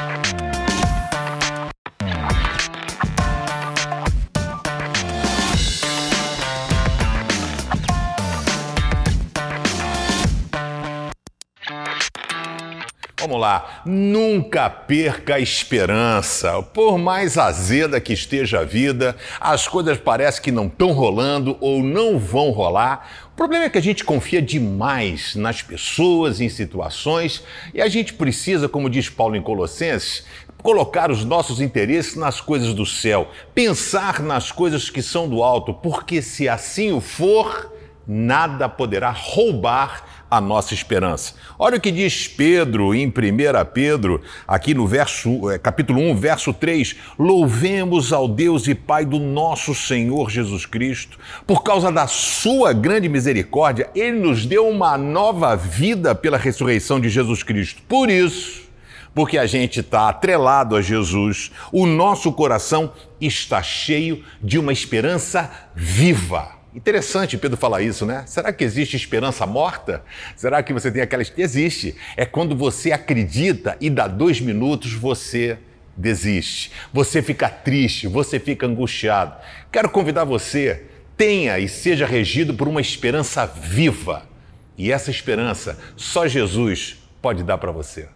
Bye. Vamos lá, nunca perca a esperança. Por mais azeda que esteja a vida, as coisas parecem que não estão rolando ou não vão rolar. O problema é que a gente confia demais nas pessoas, em situações, e a gente precisa, como diz Paulo em Colossenses, colocar os nossos interesses nas coisas do céu, pensar nas coisas que são do alto, porque se assim o for, nada poderá roubar a nossa esperança. Olha o que diz Pedro em 1 Pedro, aqui no verso, é, capítulo 1, verso 3: Louvemos ao Deus e Pai do nosso Senhor Jesus Cristo, por causa da sua grande misericórdia, ele nos deu uma nova vida pela ressurreição de Jesus Cristo. Por isso, porque a gente está atrelado a Jesus, o nosso coração está cheio de uma esperança viva. Interessante Pedro falar isso, né? Será que existe esperança morta? Será que você tem aquela. Existe. É quando você acredita e dá dois minutos você desiste. Você fica triste, você fica angustiado. Quero convidar você, tenha e seja regido por uma esperança viva. E essa esperança só Jesus pode dar para você.